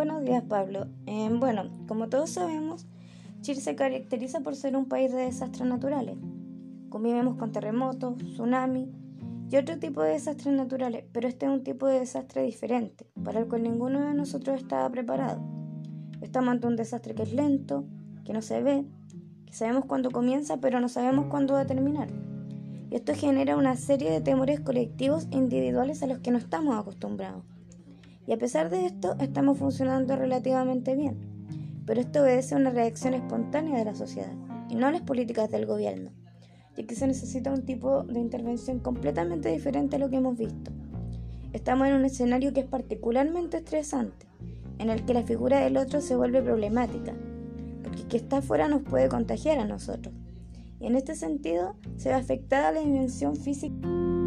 buenos días, Pablo. Eh, bueno, como todos sabemos, Chile se caracteriza por ser un país de desastres naturales. Convivimos con terremotos, tsunamis y otro tipo de desastres naturales, pero este es un tipo de desastre diferente, para el cual ninguno de nosotros estaba preparado. Estamos ante un desastre que es lento, que no se ve, que sabemos cuándo comienza, pero no sabemos cuándo va a terminar. Y esto genera una serie de temores colectivos e individuales a los que no estamos acostumbrados. Y a pesar de esto, estamos funcionando relativamente bien. Pero esto obedece a una reacción espontánea de la sociedad y no a las políticas del gobierno, ya que se necesita un tipo de intervención completamente diferente a lo que hemos visto. Estamos en un escenario que es particularmente estresante, en el que la figura del otro se vuelve problemática, porque que está afuera nos puede contagiar a nosotros. Y en este sentido se ve afectada la dimensión física.